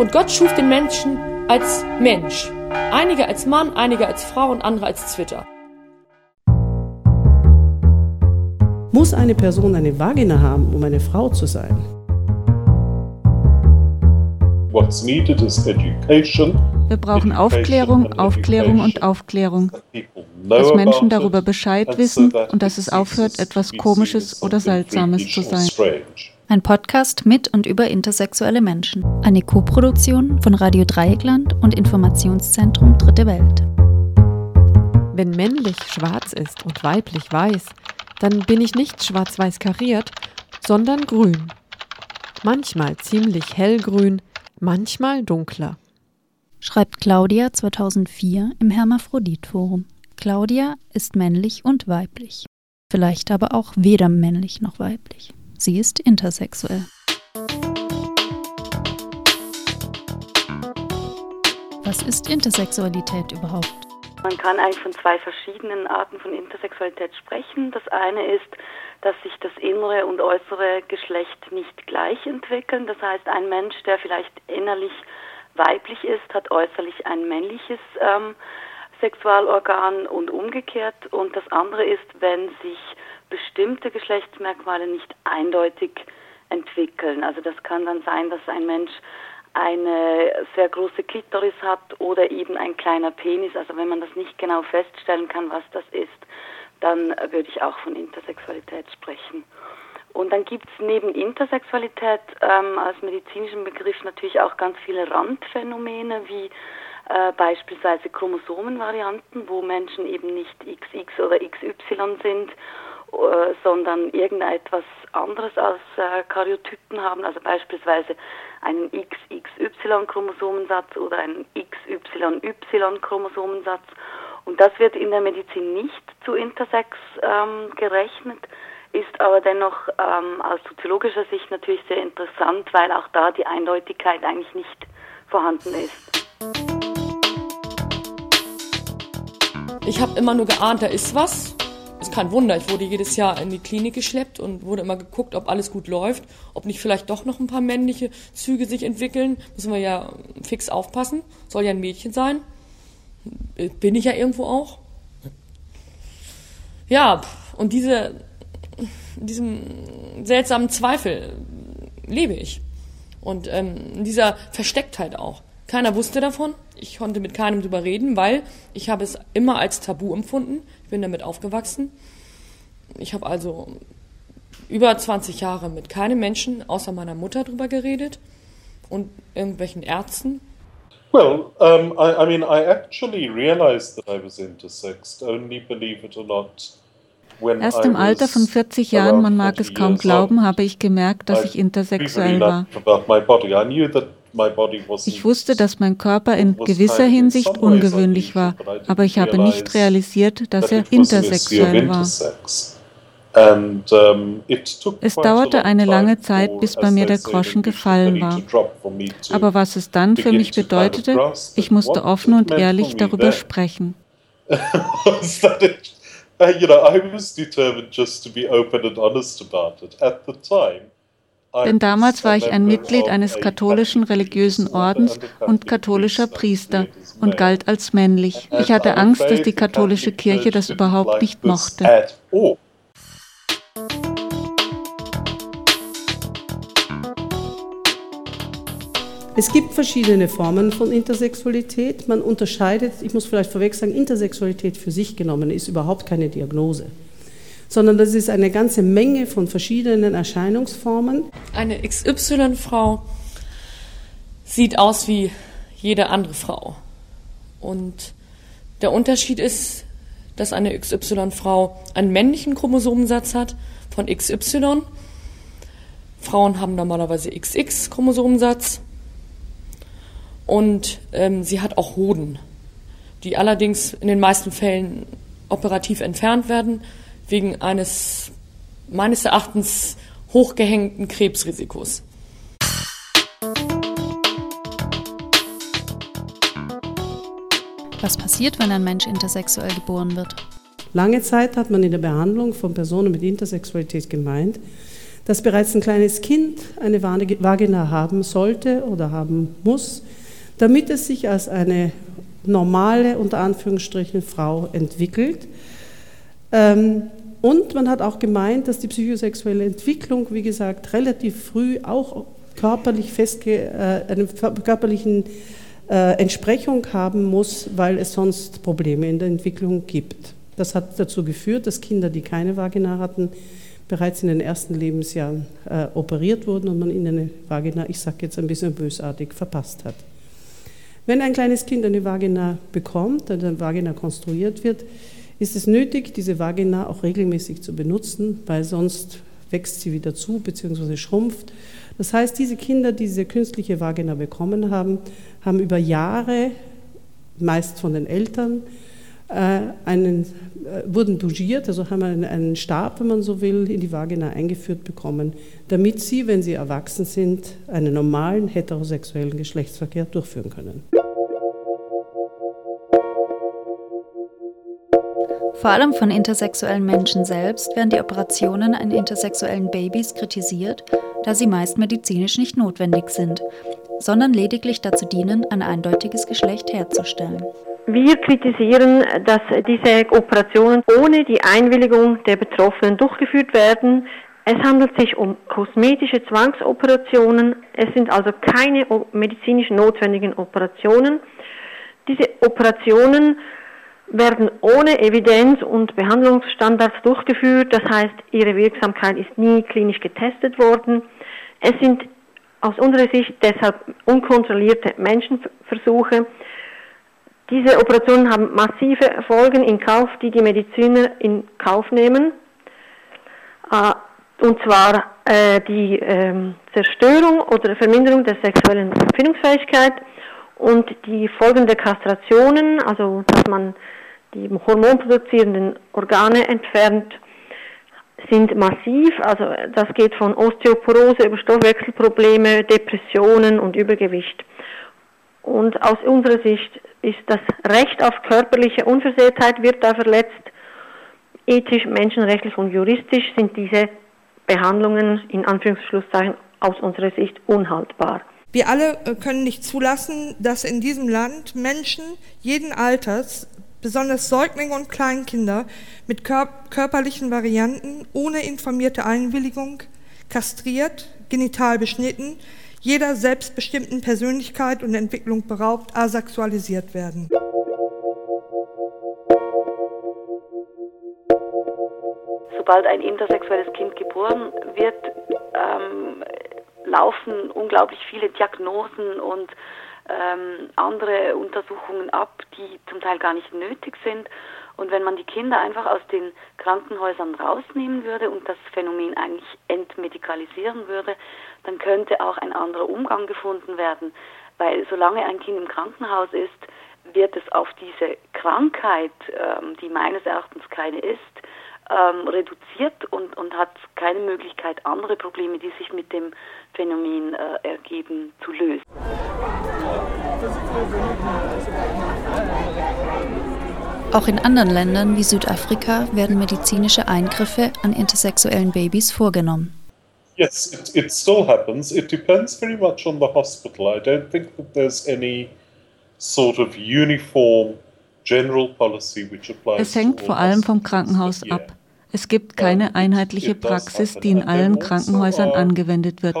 Und Gott schuf den Menschen als Mensch. Einige als Mann, einige als Frau und andere als Zwitter. Muss eine Person eine Vagina haben, um eine Frau zu sein? What's needed is education. Wir brauchen Aufklärung, Aufklärung und Aufklärung, dass Menschen darüber Bescheid wissen und dass es aufhört, etwas Komisches oder Seltsames zu sein. Ein Podcast mit und über intersexuelle Menschen. Eine Koproduktion von Radio Dreieckland und Informationszentrum Dritte Welt. Wenn männlich schwarz ist und weiblich weiß, dann bin ich nicht schwarz-weiß kariert, sondern grün. Manchmal ziemlich hellgrün, manchmal dunkler. Schreibt Claudia 2004 im Hermaphrodit-Forum. Claudia ist männlich und weiblich. Vielleicht aber auch weder männlich noch weiblich. Sie ist intersexuell. Was ist Intersexualität überhaupt? Man kann eigentlich von zwei verschiedenen Arten von Intersexualität sprechen. Das eine ist, dass sich das innere und äußere Geschlecht nicht gleich entwickeln. Das heißt, ein Mensch, der vielleicht innerlich weiblich ist, hat äußerlich ein männliches ähm, Sexualorgan und umgekehrt. Und das andere ist, wenn sich bestimmte Geschlechtsmerkmale nicht eindeutig entwickeln. Also das kann dann sein, dass ein Mensch eine sehr große Klitoris hat oder eben ein kleiner Penis. Also wenn man das nicht genau feststellen kann, was das ist, dann würde ich auch von Intersexualität sprechen. Und dann gibt es neben Intersexualität ähm, als medizinischen Begriff natürlich auch ganz viele Randphänomene wie äh, beispielsweise Chromosomenvarianten, wo Menschen eben nicht XX oder XY sind, sondern irgendetwas anderes als äh, Karyotypen haben, also beispielsweise einen XXY-Chromosomensatz oder einen XYY-Chromosomensatz. Und das wird in der Medizin nicht zu Intersex ähm, gerechnet, ist aber dennoch ähm, aus soziologischer Sicht natürlich sehr interessant, weil auch da die Eindeutigkeit eigentlich nicht vorhanden ist. Ich habe immer nur geahnt, da ist was. Ist kein Wunder, ich wurde jedes Jahr in die Klinik geschleppt und wurde immer geguckt, ob alles gut läuft, ob nicht vielleicht doch noch ein paar männliche Züge sich entwickeln. Müssen wir ja fix aufpassen. Soll ja ein Mädchen sein. Bin ich ja irgendwo auch. Ja, und diese, diesem seltsamen Zweifel lebe ich. Und ähm, dieser Verstecktheit auch. Keiner wusste davon. Ich konnte mit keinem drüber reden, weil ich habe es immer als Tabu empfunden. Ich bin damit aufgewachsen. Ich habe also über 20 Jahre mit keinem Menschen außer meiner Mutter drüber geredet und irgendwelchen Ärzten. Well, um, I, I mean, I actually realized that I was intersexed, only believe it or not. Erst im Alter von 40 Jahren, man mag es kaum glauben, habe ich gemerkt, dass ich intersexuell war. Ich wusste, dass mein Körper in gewisser Hinsicht ungewöhnlich war, aber ich habe nicht realisiert, dass er intersexuell war. Es dauerte eine lange Zeit, bis bei mir der Groschen gefallen war. Aber was es dann für mich bedeutete, ich musste offen und ehrlich darüber sprechen. you know, I was determined just to be open and honest about it. At the time, denn damals war ich ein Mitglied eines katholischen religiösen Ordens und katholischer Priester und galt als männlich. Ich hatte Angst, dass die katholische Kirche das überhaupt nicht mochte. Es gibt verschiedene Formen von Intersexualität. Man unterscheidet, ich muss vielleicht vorweg sagen, Intersexualität für sich genommen ist überhaupt keine Diagnose sondern das ist eine ganze Menge von verschiedenen Erscheinungsformen. Eine XY-Frau sieht aus wie jede andere Frau. Und der Unterschied ist, dass eine XY-Frau einen männlichen Chromosomensatz hat von XY. Frauen haben normalerweise XX-Chromosomensatz. Und ähm, sie hat auch Hoden, die allerdings in den meisten Fällen operativ entfernt werden, wegen eines meines Erachtens hochgehängten Krebsrisikos. Was passiert, wenn ein Mensch intersexuell geboren wird? Lange Zeit hat man in der Behandlung von Personen mit Intersexualität gemeint, dass bereits ein kleines Kind eine Vagina haben sollte oder haben muss, damit es sich als eine normale, unter Anführungsstrichen, Frau entwickelt. Ähm, und man hat auch gemeint, dass die psychosexuelle Entwicklung, wie gesagt, relativ früh auch körperlich festge äh, eine körperlichen äh, Entsprechung haben muss, weil es sonst Probleme in der Entwicklung gibt. Das hat dazu geführt, dass Kinder, die keine Vagina hatten, bereits in den ersten Lebensjahren äh, operiert wurden und man ihnen eine Vagina, ich sage jetzt ein bisschen bösartig, verpasst hat. Wenn ein kleines Kind eine Vagina bekommt, eine Vagina konstruiert wird, ist es nötig, diese Vagina auch regelmäßig zu benutzen, weil sonst wächst sie wieder zu bzw. schrumpft. Das heißt, diese Kinder, die diese künstliche Vagina bekommen haben, haben über Jahre, meist von den Eltern, äh, einen, äh, wurden bougiert, also haben einen, einen Stab, wenn man so will, in die Vagina eingeführt bekommen, damit sie, wenn sie erwachsen sind, einen normalen heterosexuellen Geschlechtsverkehr durchführen können. Vor allem von intersexuellen Menschen selbst werden die Operationen an intersexuellen Babys kritisiert, da sie meist medizinisch nicht notwendig sind, sondern lediglich dazu dienen, ein eindeutiges Geschlecht herzustellen. Wir kritisieren, dass diese Operationen ohne die Einwilligung der Betroffenen durchgeführt werden. Es handelt sich um kosmetische Zwangsoperationen. Es sind also keine medizinisch notwendigen Operationen. Diese Operationen werden ohne Evidenz und Behandlungsstandards durchgeführt. Das heißt, ihre Wirksamkeit ist nie klinisch getestet worden. Es sind aus unserer Sicht deshalb unkontrollierte Menschenversuche. Diese Operationen haben massive Folgen in Kauf, die die Mediziner in Kauf nehmen. Äh, und zwar äh, die ähm, Zerstörung oder Verminderung der sexuellen Empfindungsfähigkeit und die Folgen der Kastrationen, also dass man die hormonproduzierenden Organe entfernt, sind massiv. Also das geht von Osteoporose über Stoffwechselprobleme, Depressionen und Übergewicht. Und aus unserer Sicht ist das Recht auf körperliche Unversehrtheit wird da verletzt. Ethisch, menschenrechtlich und juristisch sind diese Behandlungen in Anführungsschlusszeichen aus unserer Sicht unhaltbar. Wir alle äh, können nicht zulassen, dass in diesem Land Menschen jeden Alters besonders Säuglinge und Kleinkinder mit körperlichen Varianten ohne informierte Einwilligung, kastriert, genital beschnitten, jeder selbstbestimmten Persönlichkeit und Entwicklung beraubt, asexualisiert werden. Sobald ein intersexuelles Kind geboren wird, ähm, laufen unglaublich viele Diagnosen und ähm, andere Untersuchungen ab, die zum Teil gar nicht nötig sind. Und wenn man die Kinder einfach aus den Krankenhäusern rausnehmen würde und das Phänomen eigentlich entmedikalisieren würde, dann könnte auch ein anderer Umgang gefunden werden. Weil solange ein Kind im Krankenhaus ist, wird es auf diese Krankheit, ähm, die meines Erachtens keine ist, ähm, reduziert und, und hat keine Möglichkeit, andere Probleme, die sich mit dem Phänomen äh, ergeben, zu lösen. Auch in anderen Ländern wie Südafrika werden medizinische Eingriffe an intersexuellen Babys vorgenommen. Yes, it, it still happens. It depends very much on the hospital. I don't think that there's any sort of uniform general policy which applies. Es hängt vor allem vom Krankenhaus ab. Es gibt keine einheitliche Praxis, die in allen Krankenhäusern angewendet wird.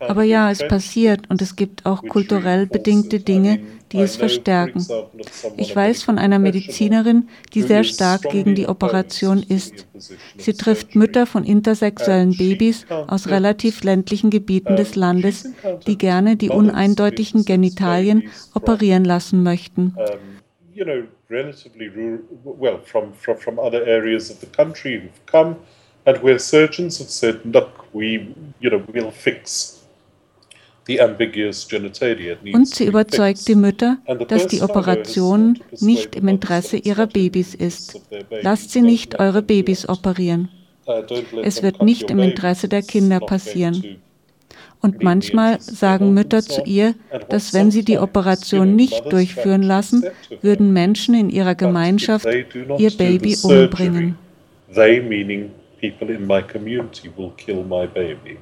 Aber ja, es passiert und es gibt auch kulturell bedingte Dinge, die es verstärken. Ich weiß von einer Medizinerin, die sehr stark gegen die Operation ist. Sie trifft Mütter von intersexuellen Babys aus relativ ländlichen Gebieten des Landes, die gerne die uneindeutigen Genitalien operieren lassen möchten relatively rural, well, from, from, from other areas of the country who've come and where surgeons have said, look, we, you know, we'll fix und sie überzeugt die Mütter, dass die Operation nicht im Interesse ihrer Babys ist. Lasst sie nicht eure Babys operieren. Es wird nicht im Interesse der Kinder passieren. Und manchmal sagen Mütter zu ihr, dass wenn sie die Operation nicht durchführen lassen, würden Menschen in ihrer Gemeinschaft ihr Baby umbringen. people in my community will kill my baby.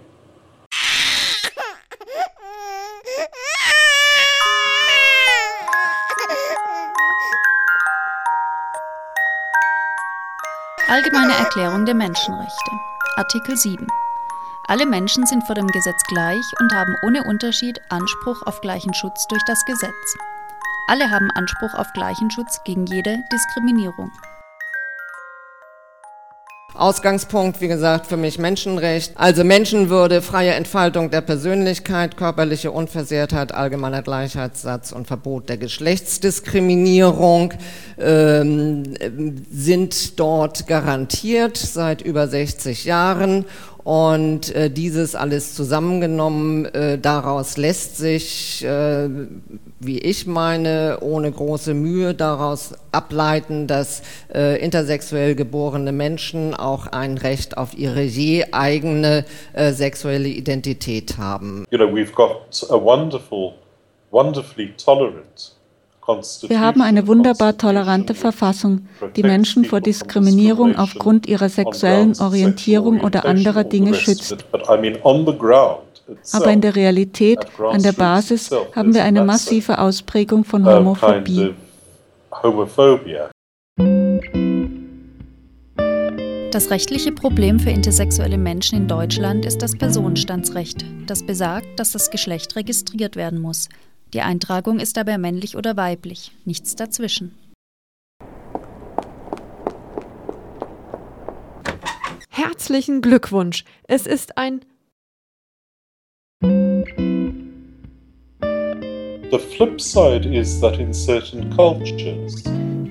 Allgemeine Erklärung der Menschenrechte. Artikel 7. Alle Menschen sind vor dem Gesetz gleich und haben ohne Unterschied Anspruch auf gleichen Schutz durch das Gesetz. Alle haben Anspruch auf gleichen Schutz gegen jede Diskriminierung. Ausgangspunkt, wie gesagt, für mich Menschenrecht. Also Menschenwürde, freie Entfaltung der Persönlichkeit, körperliche Unversehrtheit, allgemeiner Gleichheitssatz und Verbot der Geschlechtsdiskriminierung ähm, sind dort garantiert seit über 60 Jahren und äh, dieses alles zusammengenommen, äh, daraus lässt sich, äh, wie ich meine, ohne große Mühe daraus ableiten, dass äh, intersexuell geborene Menschen auch ein Recht auf ihre je eigene äh, sexuelle Identität haben. You know, we've got a wonderful, wonderfully tolerant wir haben eine wunderbar tolerante Verfassung, die Menschen vor Diskriminierung aufgrund ihrer sexuellen Orientierung oder anderer Dinge schützt. Aber in der Realität, an der Basis, haben wir eine massive Ausprägung von Homophobie. Das rechtliche Problem für intersexuelle Menschen in Deutschland ist das Personenstandsrecht, das besagt, dass das Geschlecht registriert werden muss. Die Eintragung ist dabei männlich oder weiblich, nichts dazwischen. Herzlichen Glückwunsch! Es ist ein The flip side is that in certain cultures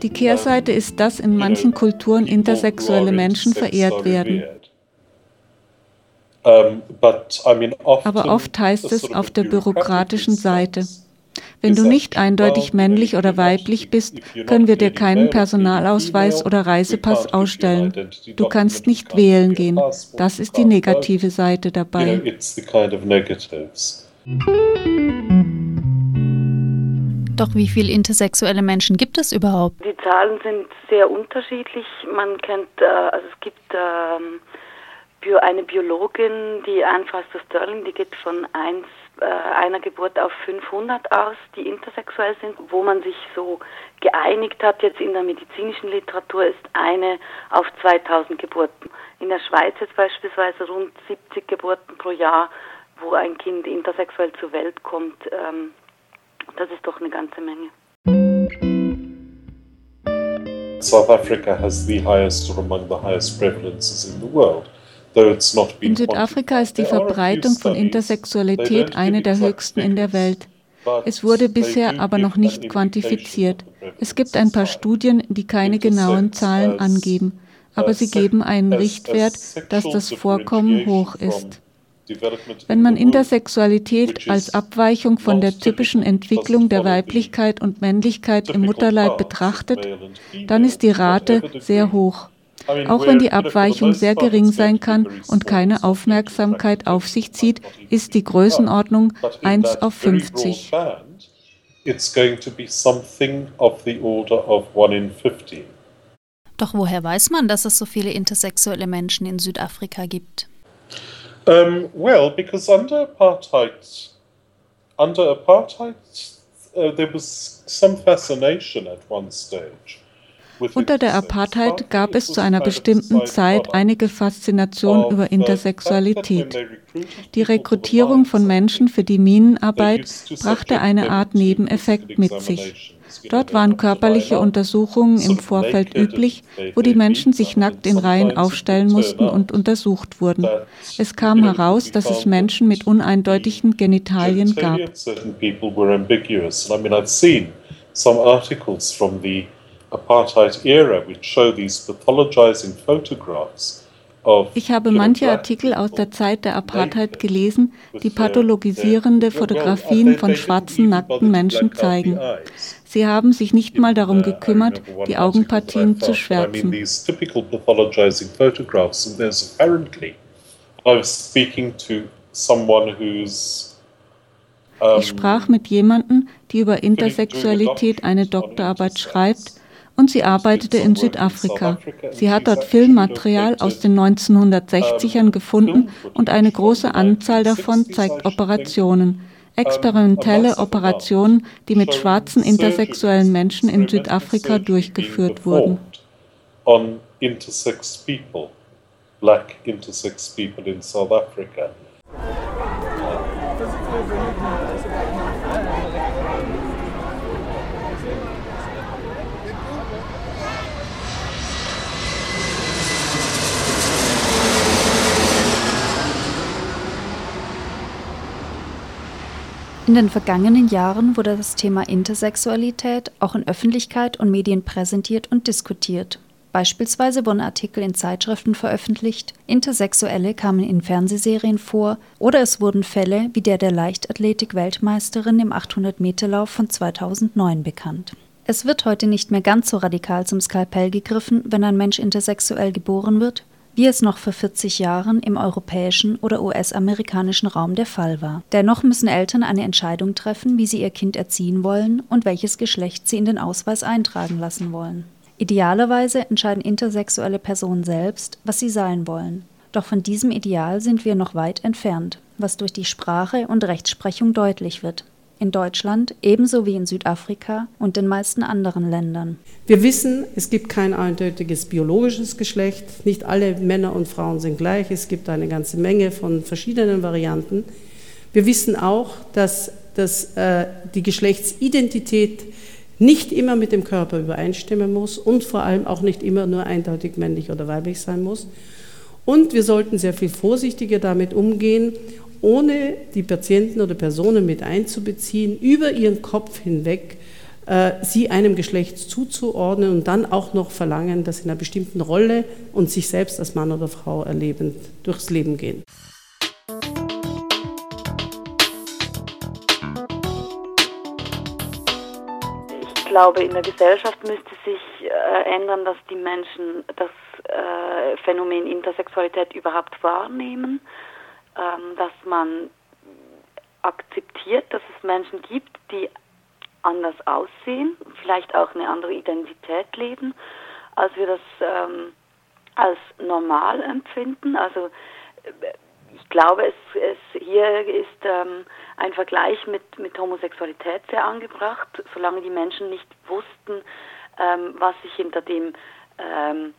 die Kehrseite ist, dass in manchen Kulturen intersexuelle Menschen verehrt werden. Aber oft heißt es auf der bürokratischen Seite, wenn du nicht eindeutig männlich oder weiblich bist, können wir dir keinen Personalausweis oder Reisepass ausstellen. Du kannst nicht wählen gehen. Das ist die negative Seite dabei. Doch wie viele intersexuelle Menschen gibt es überhaupt? Die Zahlen sind sehr unterschiedlich. Man kennt, äh, also es gibt ähm, eine Biologin, die Anne Foster Sterling, die geht von 1 äh, einer Geburt auf 500 aus, die intersexuell sind. Wo man sich so geeinigt hat, jetzt in der medizinischen Literatur, ist eine auf 2000 Geburten. In der Schweiz jetzt beispielsweise rund 70 Geburten pro Jahr, wo ein Kind intersexuell zur Welt kommt. Ähm, das ist doch eine ganze Menge. South Africa has the highest or among the highest prevalences in the world. In Südafrika ist die Verbreitung von Intersexualität eine der höchsten in der Welt. Es wurde bisher aber noch nicht quantifiziert. Es gibt ein paar Studien, die keine genauen Zahlen angeben, aber sie geben einen Richtwert, dass das Vorkommen hoch ist. Wenn man Intersexualität als Abweichung von der typischen Entwicklung der Weiblichkeit und Männlichkeit im Mutterleib betrachtet, dann ist die Rate sehr hoch. Auch wenn die Abweichung sehr gering sein kann und keine Aufmerksamkeit auf sich zieht, ist die Größenordnung 1 auf 50. Doch woher weiß man, dass es so viele intersexuelle Menschen in Südafrika gibt? Um, well, because under apartheid, under apartheid, uh, there was some fascination at one stage unter der Apartheid gab es zu einer bestimmten Zeit einige Faszination über Intersexualität. Die Rekrutierung von Menschen für die Minenarbeit brachte eine Art Nebeneffekt mit sich. Dort waren körperliche Untersuchungen im Vorfeld üblich, wo die Menschen sich nackt in Reihen aufstellen mussten und untersucht wurden. Es kam heraus, dass es Menschen mit uneindeutigen Genitalien gab. Some articles from the apartheid era which show these pathologizing photographs ich habe manche Artikel aus der Zeit der Apartheid gelesen, die pathologisierende Fotografien von schwarzen, nackten Menschen zeigen. Sie haben sich nicht mal darum gekümmert, die Augenpartien zu schwärzen. Ich sprach mit jemandem, die über Intersexualität eine Doktorarbeit schreibt und sie arbeitete in Südafrika. Sie hat dort Filmmaterial aus den 1960ern gefunden und eine große Anzahl davon zeigt Operationen, experimentelle Operationen, die mit schwarzen intersexuellen Menschen in Südafrika durchgeführt wurden. black intersex people in South Africa. In den vergangenen Jahren wurde das Thema Intersexualität auch in Öffentlichkeit und Medien präsentiert und diskutiert. Beispielsweise wurden Artikel in Zeitschriften veröffentlicht, Intersexuelle kamen in Fernsehserien vor oder es wurden Fälle wie der der Leichtathletik-Weltmeisterin im 800-Meter-Lauf von 2009 bekannt. Es wird heute nicht mehr ganz so radikal zum Skalpell gegriffen, wenn ein Mensch intersexuell geboren wird, wie es noch vor 40 Jahren im europäischen oder US-amerikanischen Raum der Fall war. Dennoch müssen Eltern eine Entscheidung treffen, wie sie ihr Kind erziehen wollen und welches Geschlecht sie in den Ausweis eintragen lassen wollen. Idealerweise entscheiden intersexuelle Personen selbst, was sie sein wollen. Doch von diesem Ideal sind wir noch weit entfernt, was durch die Sprache und Rechtsprechung deutlich wird in Deutschland ebenso wie in Südafrika und den meisten anderen Ländern. Wir wissen, es gibt kein eindeutiges biologisches Geschlecht. Nicht alle Männer und Frauen sind gleich. Es gibt eine ganze Menge von verschiedenen Varianten. Wir wissen auch, dass, dass äh, die Geschlechtsidentität nicht immer mit dem Körper übereinstimmen muss und vor allem auch nicht immer nur eindeutig männlich oder weiblich sein muss. Und wir sollten sehr viel vorsichtiger damit umgehen ohne die Patienten oder Personen mit einzubeziehen, über ihren Kopf hinweg äh, sie einem Geschlecht zuzuordnen und dann auch noch verlangen, dass sie in einer bestimmten Rolle und sich selbst als Mann oder Frau erlebend durchs Leben gehen. Ich glaube, in der Gesellschaft müsste sich äh, ändern, dass die Menschen das äh, Phänomen Intersexualität überhaupt wahrnehmen ähm, dass man akzeptiert, dass es Menschen gibt, die anders aussehen, vielleicht auch eine andere Identität leben, als wir das ähm, als normal empfinden. Also ich glaube, es, es hier ist ähm, ein Vergleich mit, mit Homosexualität sehr angebracht, solange die Menschen nicht wussten, ähm, was sich hinter dem ähm,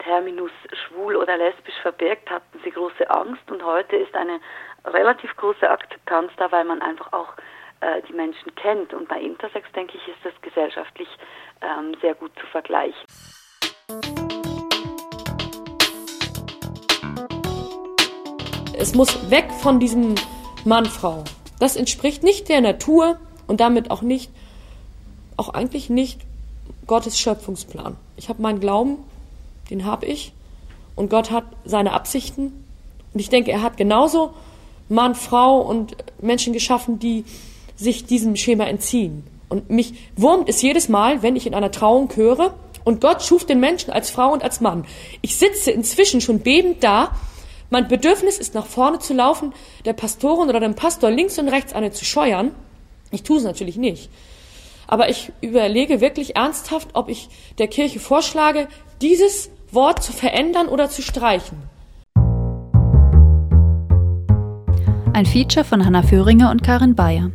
Terminus schwul oder lesbisch verbirgt, hatten sie große Angst und heute ist eine relativ große Akzeptanz da, weil man einfach auch äh, die Menschen kennt. Und bei Intersex, denke ich, ist das gesellschaftlich ähm, sehr gut zu vergleichen. Es muss weg von diesem Mann-Frau. Das entspricht nicht der Natur und damit auch nicht, auch eigentlich nicht Gottes Schöpfungsplan. Ich habe meinen Glauben den habe ich. Und Gott hat seine Absichten. Und ich denke, er hat genauso Mann, Frau und Menschen geschaffen, die sich diesem Schema entziehen. Und mich wurmt es jedes Mal, wenn ich in einer Trauung höre, und Gott schuf den Menschen als Frau und als Mann. Ich sitze inzwischen schon bebend da. Mein Bedürfnis ist, nach vorne zu laufen, der Pastorin oder dem Pastor links und rechts eine zu scheuern. Ich tue es natürlich nicht. Aber ich überlege wirklich ernsthaft, ob ich der Kirche vorschlage, dieses Wort zu verändern oder zu streichen. Ein Feature von Hanna Föhringer und Karin Bayer.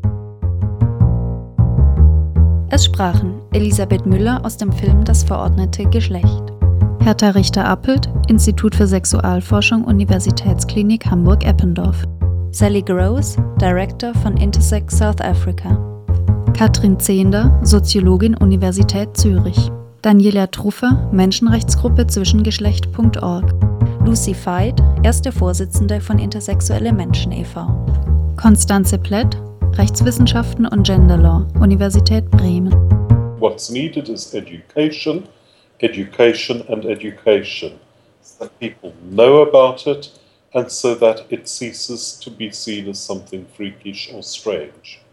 Es sprachen Elisabeth Müller aus dem Film Das verordnete Geschlecht, Hertha Richter-Appelt, Institut für Sexualforschung, Universitätsklinik Hamburg-Eppendorf, Sally Gross, Director von Intersex South Africa, Katrin Zehnder, Soziologin Universität Zürich. Daniela Truffer, Menschenrechtsgruppe Zwischengeschlecht.org. Lucy Veit, erste Vorsitzende von Intersexuelle Menschen e.V. Konstanze Plett, Rechtswissenschaften und Gender Law, Universität Bremen. What's needed is education, education and education. So that people know about it and so that it ceases to be seen as something freakish or strange.